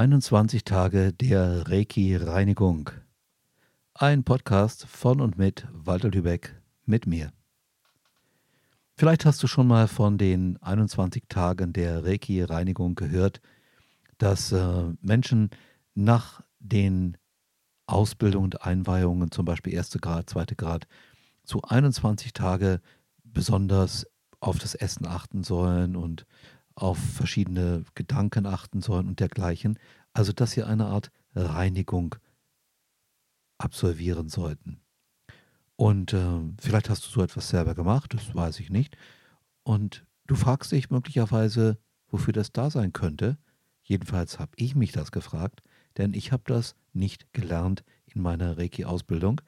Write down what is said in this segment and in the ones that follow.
21 Tage der Reiki-Reinigung. Ein Podcast von und mit Walter Lübeck mit mir. Vielleicht hast du schon mal von den 21 Tagen der Reiki-Reinigung gehört, dass äh, Menschen nach den Ausbildungen und Einweihungen, zum Beispiel erste Grad, zweite Grad, zu 21 Tage besonders auf das Essen achten sollen und auf verschiedene Gedanken achten sollen und dergleichen. Also, dass sie eine Art Reinigung absolvieren sollten. Und äh, vielleicht hast du so etwas selber gemacht, das weiß ich nicht. Und du fragst dich möglicherweise, wofür das da sein könnte. Jedenfalls habe ich mich das gefragt, denn ich habe das nicht gelernt in meiner Reiki-Ausbildung.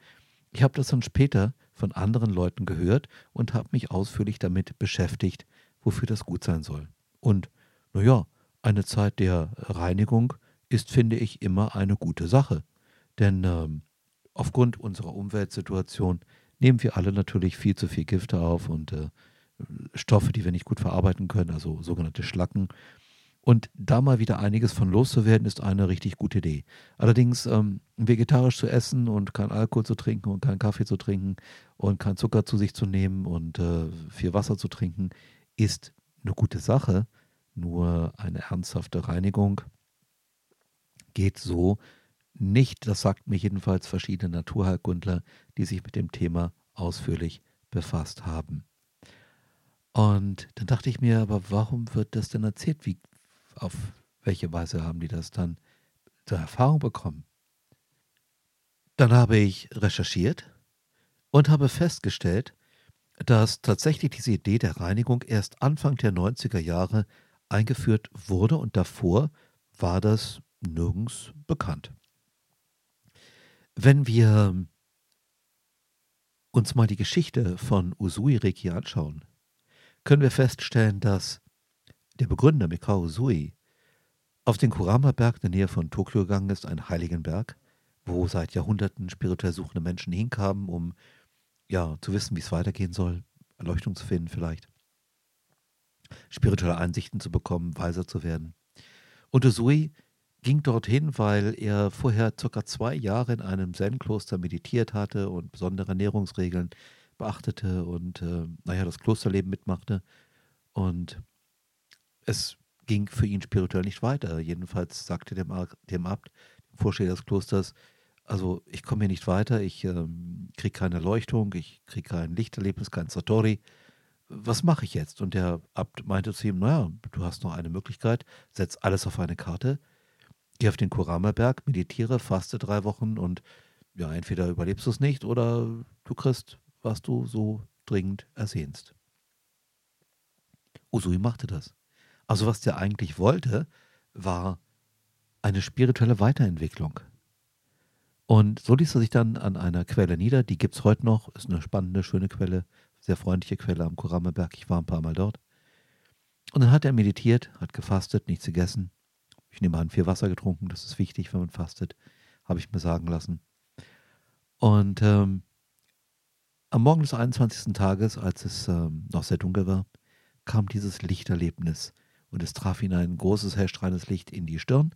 Ich habe das dann später von anderen Leuten gehört und habe mich ausführlich damit beschäftigt, wofür das gut sein soll. Und naja, eine Zeit der Reinigung ist, finde ich, immer eine gute Sache. Denn ähm, aufgrund unserer Umweltsituation nehmen wir alle natürlich viel zu viel Gifte auf und äh, Stoffe, die wir nicht gut verarbeiten können, also sogenannte Schlacken. Und da mal wieder einiges von loszuwerden, ist eine richtig gute Idee. Allerdings ähm, vegetarisch zu essen und kein Alkohol zu trinken und keinen Kaffee zu trinken und kein Zucker zu sich zu nehmen und äh, viel Wasser zu trinken, ist eine gute Sache, nur eine ernsthafte Reinigung geht so nicht. Das sagt mir jedenfalls verschiedene Naturheilkundler, die sich mit dem Thema ausführlich befasst haben. Und dann dachte ich mir, aber warum wird das denn erzählt? Wie, auf welche Weise haben die das dann zur Erfahrung bekommen? Dann habe ich recherchiert und habe festgestellt, dass tatsächlich diese Idee der Reinigung erst Anfang der 90er Jahre eingeführt wurde und davor war das nirgends bekannt. Wenn wir uns mal die Geschichte von Usui Reiki anschauen, können wir feststellen, dass der Begründer Mikao Usui auf den Kurama-Berg in der Nähe von Tokio gegangen ist, ein heiligen Berg, wo seit Jahrhunderten spirituell suchende Menschen hinkamen, um ja, zu wissen, wie es weitergehen soll, Erleuchtung zu finden vielleicht, spirituelle Einsichten zu bekommen, weiser zu werden. Und Usui ging dorthin, weil er vorher circa zwei Jahre in einem Zen-Kloster meditiert hatte und besondere Ernährungsregeln beachtete und äh, naja, das Klosterleben mitmachte. Und es ging für ihn spirituell nicht weiter. Jedenfalls sagte dem, dem Abt, dem Vorsteher des Klosters, also ich komme hier nicht weiter, ich ähm, kriege keine Leuchtung, ich kriege kein Lichterlebnis, kein Satori. Was mache ich jetzt? Und der Abt meinte zu ihm, naja, du hast noch eine Möglichkeit, setz alles auf eine Karte, geh auf den Kurama-Berg, meditiere, faste drei Wochen und ja, entweder überlebst du es nicht oder du kriegst, was du so dringend ersehnst. Usui machte das. Also was der eigentlich wollte, war eine spirituelle Weiterentwicklung. Und so ließ er sich dann an einer Quelle nieder, die gibt es heute noch, ist eine spannende, schöne Quelle, sehr freundliche Quelle am Kuramaberg. Ich war ein paar Mal dort. Und dann hat er meditiert, hat gefastet, nichts gegessen. Ich nehme an, viel Wasser getrunken, das ist wichtig, wenn man fastet, habe ich mir sagen lassen. Und ähm, am Morgen des 21. Tages, als es ähm, noch sehr dunkel war, kam dieses Lichterlebnis und es traf ihn ein großes, hellstrahlendes Licht in die Stirn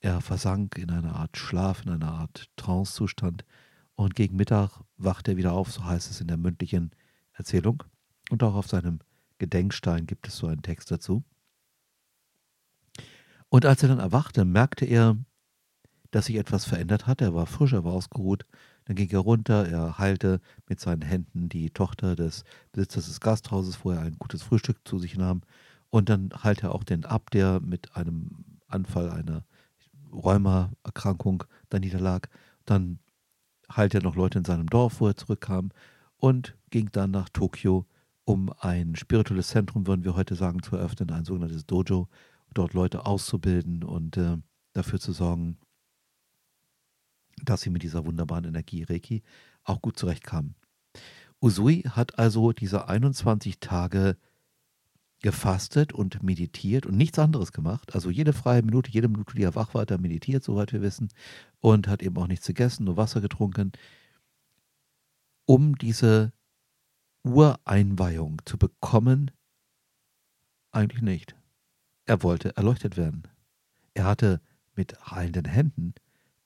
er versank in einer Art Schlaf, in einer Art Trancezustand und gegen Mittag wacht er wieder auf, so heißt es in der mündlichen Erzählung. Und auch auf seinem Gedenkstein gibt es so einen Text dazu. Und als er dann erwachte, merkte er, dass sich etwas verändert hat. Er war frisch, er war ausgeruht. Dann ging er runter, er heilte mit seinen Händen die Tochter des Besitzers des Gasthauses, wo er ein gutes Frühstück zu sich nahm. Und dann heilte er auch den ab, der mit einem Anfall einer Rheumaerkrankung da niederlag. Dann heilte er noch Leute in seinem Dorf, wo er zurückkam und ging dann nach Tokio, um ein spirituelles Zentrum, würden wir heute sagen, zu eröffnen, ein sogenanntes Dojo, dort Leute auszubilden und äh, dafür zu sorgen, dass sie mit dieser wunderbaren Energie Reiki auch gut zurechtkamen. Usui hat also diese 21 Tage gefastet und meditiert und nichts anderes gemacht. Also jede freie Minute, jede Minute, die er wach war, hat er meditiert, soweit wir wissen, und hat eben auch nichts gegessen, nur Wasser getrunken, um diese Ureinweihung zu bekommen. Eigentlich nicht. Er wollte erleuchtet werden. Er hatte mit heilenden Händen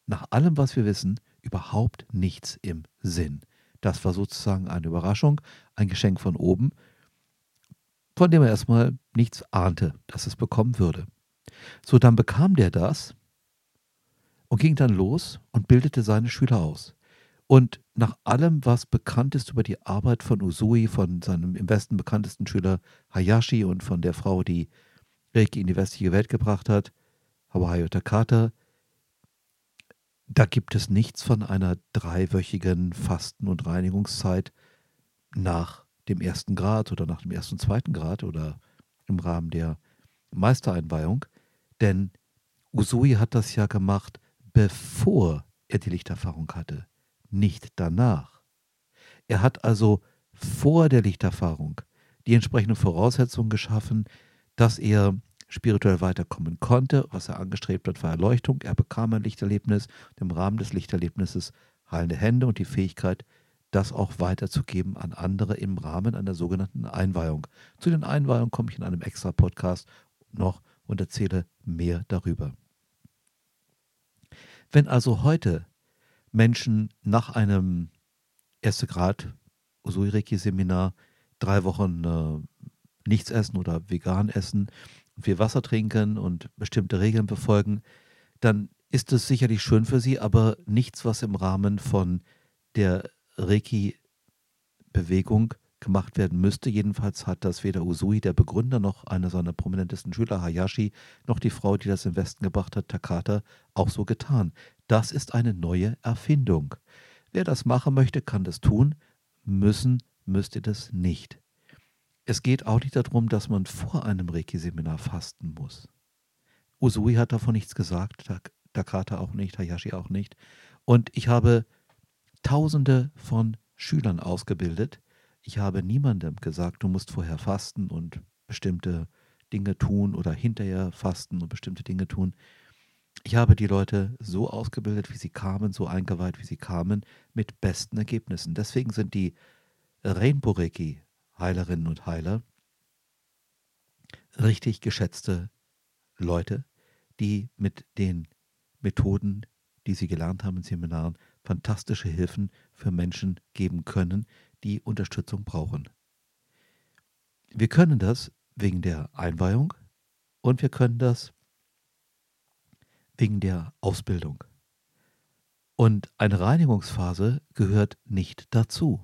nach allem, was wir wissen, überhaupt nichts im Sinn. Das war sozusagen eine Überraschung, ein Geschenk von oben, von dem er erstmal nichts ahnte, dass es bekommen würde. So, dann bekam der das und ging dann los und bildete seine Schüler aus. Und nach allem, was bekannt ist über die Arbeit von Usui, von seinem im Westen bekanntesten Schüler Hayashi und von der Frau, die Reiki in die westliche Welt gebracht hat, Hawaii Takata, da gibt es nichts von einer dreiwöchigen Fasten- und Reinigungszeit nach dem ersten Grad oder nach dem ersten, zweiten Grad oder im Rahmen der Meistereinweihung. Denn Usui hat das ja gemacht, bevor er die Lichterfahrung hatte, nicht danach. Er hat also vor der Lichterfahrung die entsprechenden Voraussetzungen geschaffen, dass er spirituell weiterkommen konnte. Was er angestrebt hat, war Erleuchtung. Er bekam ein Lichterlebnis. Im Rahmen des Lichterlebnisses heilende Hände und die Fähigkeit, das auch weiterzugeben an andere im Rahmen einer sogenannten Einweihung. Zu den Einweihungen komme ich in einem extra Podcast noch und erzähle mehr darüber. Wenn also heute Menschen nach einem erste Grad Usui-Reiki-Seminar drei Wochen äh, nichts essen oder vegan essen, viel Wasser trinken und bestimmte Regeln befolgen, dann ist es sicherlich schön für sie, aber nichts, was im Rahmen von der Reiki-Bewegung gemacht werden müsste. Jedenfalls hat das weder Usui, der Begründer, noch einer seiner prominentesten Schüler, Hayashi, noch die Frau, die das im Westen gebracht hat, Takata, auch so getan. Das ist eine neue Erfindung. Wer das machen möchte, kann das tun. Müssen müsst ihr das nicht. Es geht auch nicht darum, dass man vor einem Reiki-Seminar fasten muss. Usui hat davon nichts gesagt, Takata auch nicht, Hayashi auch nicht. Und ich habe Tausende von Schülern ausgebildet. Ich habe niemandem gesagt, du musst vorher fasten und bestimmte Dinge tun oder hinterher fasten und bestimmte Dinge tun. Ich habe die Leute so ausgebildet, wie sie kamen, so eingeweiht, wie sie kamen, mit besten Ergebnissen. Deswegen sind die Rainbow Reiki Heilerinnen und Heiler, richtig geschätzte Leute, die mit den Methoden, die sie gelernt haben in Seminaren, fantastische Hilfen für Menschen geben können, die Unterstützung brauchen. Wir können das wegen der Einweihung und wir können das wegen der Ausbildung. Und eine Reinigungsphase gehört nicht dazu.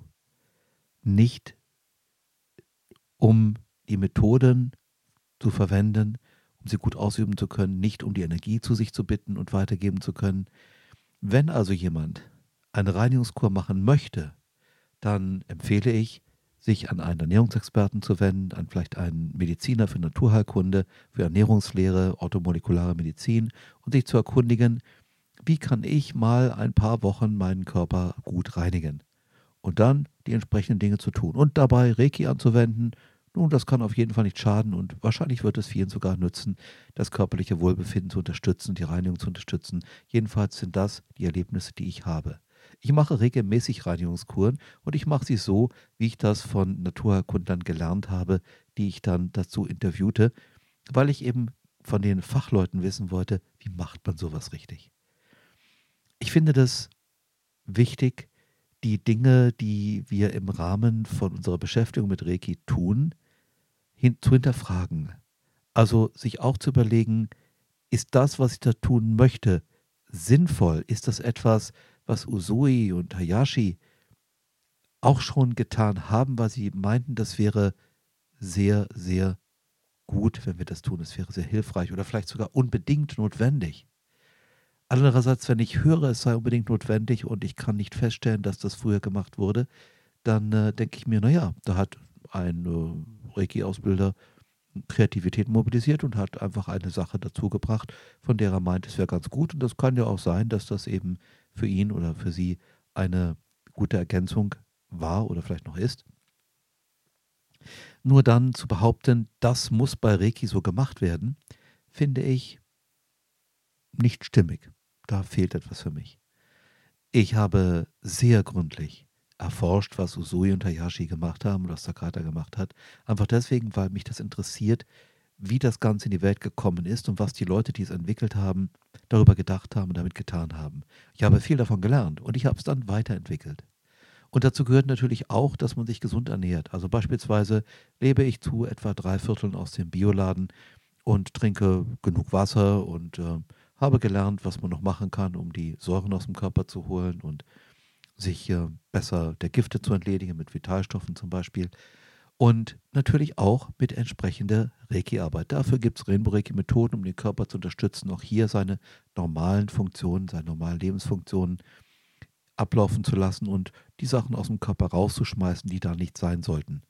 Nicht um die Methoden zu verwenden, um sie gut ausüben zu können, nicht um die Energie zu sich zu bitten und weitergeben zu können. Wenn also jemand eine Reinigungskur machen möchte, dann empfehle ich, sich an einen Ernährungsexperten zu wenden, an vielleicht einen Mediziner für Naturheilkunde, für Ernährungslehre, orthomolekulare Medizin und sich zu erkundigen, wie kann ich mal ein paar Wochen meinen Körper gut reinigen und dann die entsprechenden Dinge zu tun und dabei Reiki anzuwenden. Nun, das kann auf jeden Fall nicht schaden und wahrscheinlich wird es vielen sogar nützen, das körperliche Wohlbefinden zu unterstützen, die Reinigung zu unterstützen. Jedenfalls sind das die Erlebnisse, die ich habe. Ich mache regelmäßig Reinigungskuren und ich mache sie so, wie ich das von Naturkundlern gelernt habe, die ich dann dazu interviewte, weil ich eben von den Fachleuten wissen wollte, wie macht man sowas richtig. Ich finde das wichtig, die Dinge, die wir im Rahmen von unserer Beschäftigung mit Reiki tun, hin, zu hinterfragen. Also sich auch zu überlegen, ist das, was ich da tun möchte, sinnvoll? Ist das etwas, was Usui und Hayashi auch schon getan haben, weil sie meinten, das wäre sehr, sehr gut, wenn wir das tun. Es wäre sehr hilfreich oder vielleicht sogar unbedingt notwendig. Andererseits, wenn ich höre, es sei unbedingt notwendig und ich kann nicht feststellen, dass das früher gemacht wurde, dann äh, denke ich mir, naja, da hat ein äh, Reiki-Ausbilder Kreativität mobilisiert und hat einfach eine Sache dazu gebracht, von der er meint, es wäre ganz gut. Und das kann ja auch sein, dass das eben für ihn oder für sie eine gute Ergänzung war oder vielleicht noch ist. Nur dann zu behaupten, das muss bei Reiki so gemacht werden, finde ich nicht stimmig. Da fehlt etwas für mich. Ich habe sehr gründlich erforscht, was Usui und Hayashi gemacht haben, was Sakata gemacht hat. Einfach deswegen, weil mich das interessiert, wie das Ganze in die Welt gekommen ist und was die Leute, die es entwickelt haben, darüber gedacht haben und damit getan haben. Ich habe viel davon gelernt und ich habe es dann weiterentwickelt. Und dazu gehört natürlich auch, dass man sich gesund ernährt. Also beispielsweise lebe ich zu etwa drei Vierteln aus dem Bioladen und trinke genug Wasser und äh, habe gelernt, was man noch machen kann, um die Säuren aus dem Körper zu holen und sich äh, besser der Gifte zu entledigen, mit Vitalstoffen zum Beispiel. Und natürlich auch mit entsprechender Reiki-Arbeit. Dafür gibt es Rainbow-Reiki-Methoden, um den Körper zu unterstützen, auch hier seine normalen Funktionen, seine normalen Lebensfunktionen ablaufen zu lassen und die Sachen aus dem Körper rauszuschmeißen, die da nicht sein sollten.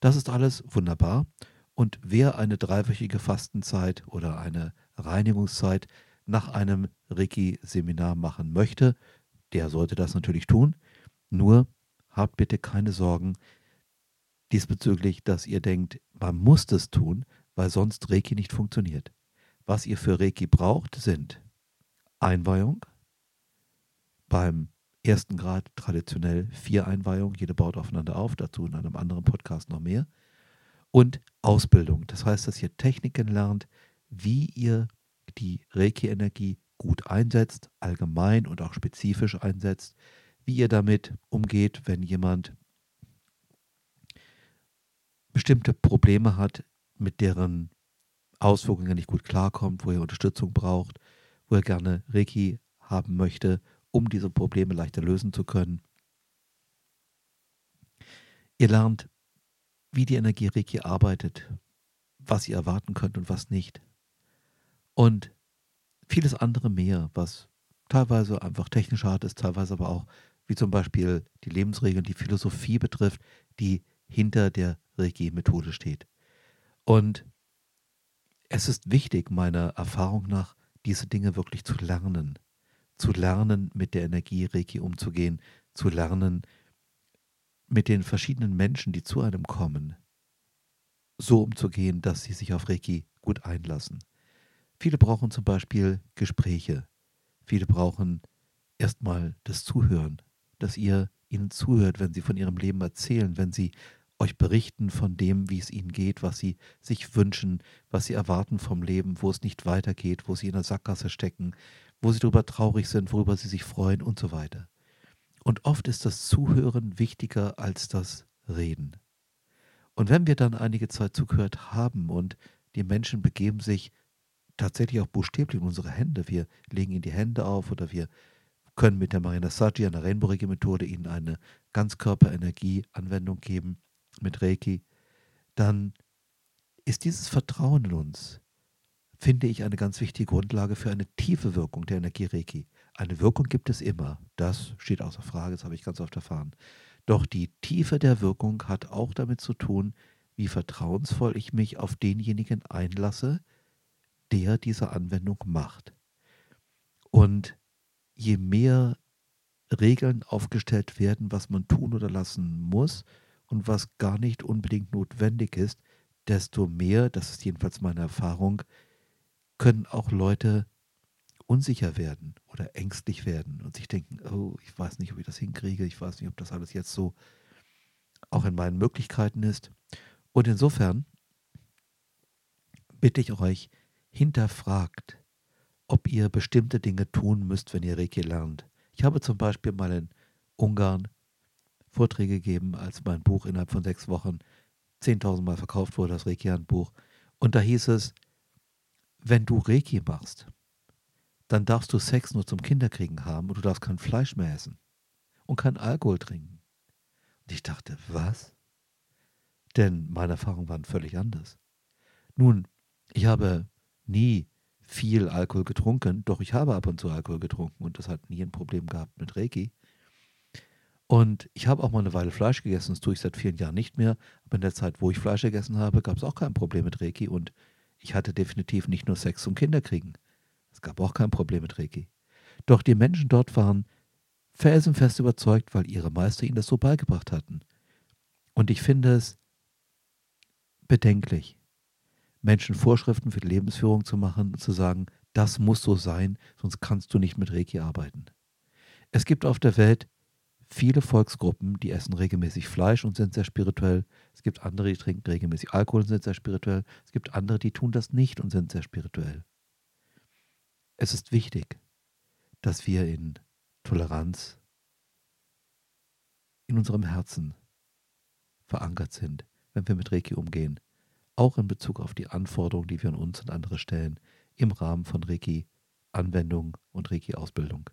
Das ist alles wunderbar. Und wer eine dreiwöchige Fastenzeit oder eine Reinigungszeit nach einem Reiki-Seminar machen möchte, der sollte das natürlich tun. Nur habt bitte keine Sorgen diesbezüglich, dass ihr denkt, man muss das tun, weil sonst Reiki nicht funktioniert. Was ihr für Reiki braucht, sind Einweihung. Beim ersten Grad traditionell vier Einweihungen, jede baut aufeinander auf, dazu in einem anderen Podcast noch mehr. Und Ausbildung, das heißt, dass ihr Techniken lernt, wie ihr die Reiki-Energie gut einsetzt, allgemein und auch spezifisch einsetzt, wie ihr damit umgeht, wenn jemand bestimmte Probleme hat, mit deren Auswirkungen er nicht gut klarkommt, wo er Unterstützung braucht, wo er gerne Reiki haben möchte, um diese Probleme leichter lösen zu können. Ihr lernt, wie die Energie Reiki arbeitet, was ihr erwarten könnt und was nicht. Und vieles andere mehr, was teilweise einfach technisch hart ist, teilweise aber auch, wie zum Beispiel die Lebensregeln, die Philosophie betrifft, die hinter der Reiki-Methode steht. Und es ist wichtig, meiner Erfahrung nach, diese Dinge wirklich zu lernen. Zu lernen, mit der Energie Reiki umzugehen, zu lernen, mit den verschiedenen Menschen, die zu einem kommen, so umzugehen, dass sie sich auf Reiki gut einlassen. Viele brauchen zum Beispiel Gespräche. Viele brauchen erstmal das Zuhören, dass ihr ihnen zuhört, wenn sie von ihrem Leben erzählen, wenn sie euch berichten von dem, wie es ihnen geht, was sie sich wünschen, was sie erwarten vom Leben, wo es nicht weitergeht, wo sie in der Sackgasse stecken, wo sie darüber traurig sind, worüber sie sich freuen und so weiter. Und oft ist das Zuhören wichtiger als das Reden. Und wenn wir dann einige Zeit zugehört haben und die Menschen begeben sich tatsächlich auch buchstäblich in unsere Hände. Wir legen ihnen die Hände auf oder wir können mit der Marina Saji, einer Rainbow-Reiki-Methode, ihnen eine Ganzkörperenergie-Anwendung geben mit Reiki. Dann ist dieses Vertrauen in uns, finde ich, eine ganz wichtige Grundlage für eine tiefe Wirkung der Energie Reiki. Eine Wirkung gibt es immer, das steht außer Frage, das habe ich ganz oft erfahren. Doch die Tiefe der Wirkung hat auch damit zu tun, wie vertrauensvoll ich mich auf denjenigen einlasse, der diese Anwendung macht. Und je mehr Regeln aufgestellt werden, was man tun oder lassen muss und was gar nicht unbedingt notwendig ist, desto mehr, das ist jedenfalls meine Erfahrung, können auch Leute unsicher werden oder ängstlich werden und sich denken, oh, ich weiß nicht, ob ich das hinkriege, ich weiß nicht, ob das alles jetzt so auch in meinen Möglichkeiten ist. Und insofern bitte ich euch, hinterfragt, ob ihr bestimmte Dinge tun müsst, wenn ihr Reiki lernt. Ich habe zum Beispiel mal in Ungarn Vorträge gegeben, als mein Buch innerhalb von sechs Wochen 10.000 Mal verkauft wurde, das Reiki-Handbuch. Und da hieß es, wenn du Reiki machst, dann darfst du Sex nur zum Kinderkriegen haben und du darfst kein Fleisch mehr essen und kein Alkohol trinken. Und ich dachte, was? Denn meine Erfahrungen waren völlig anders. Nun, ich habe nie viel Alkohol getrunken, doch ich habe ab und zu Alkohol getrunken und das hat nie ein Problem gehabt mit Reiki. Und ich habe auch mal eine Weile Fleisch gegessen, das tue ich seit vielen Jahren nicht mehr. Aber in der Zeit, wo ich Fleisch gegessen habe, gab es auch kein Problem mit Reiki und ich hatte definitiv nicht nur Sex zum Kinderkriegen. Es gab auch kein Problem mit Reiki. Doch die Menschen dort waren felsenfest überzeugt, weil ihre Meister ihnen das so beigebracht hatten. Und ich finde es bedenklich, Menschen Vorschriften für die Lebensführung zu machen und zu sagen, das muss so sein, sonst kannst du nicht mit Reiki arbeiten. Es gibt auf der Welt viele Volksgruppen, die essen regelmäßig Fleisch und sind sehr spirituell. Es gibt andere, die trinken regelmäßig Alkohol und sind sehr spirituell. Es gibt andere, die tun das nicht und sind sehr spirituell. Es ist wichtig, dass wir in Toleranz in unserem Herzen verankert sind, wenn wir mit Reiki umgehen, auch in Bezug auf die Anforderungen, die wir an uns und andere stellen, im Rahmen von Reiki-Anwendung und Reiki-Ausbildung.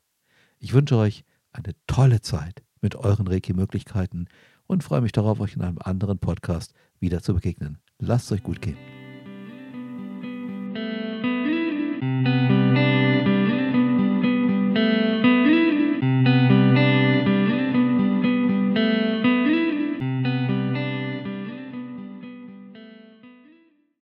Ich wünsche euch eine tolle Zeit mit euren Reiki-Möglichkeiten und freue mich darauf, euch in einem anderen Podcast wieder zu begegnen. Lasst es euch gut gehen.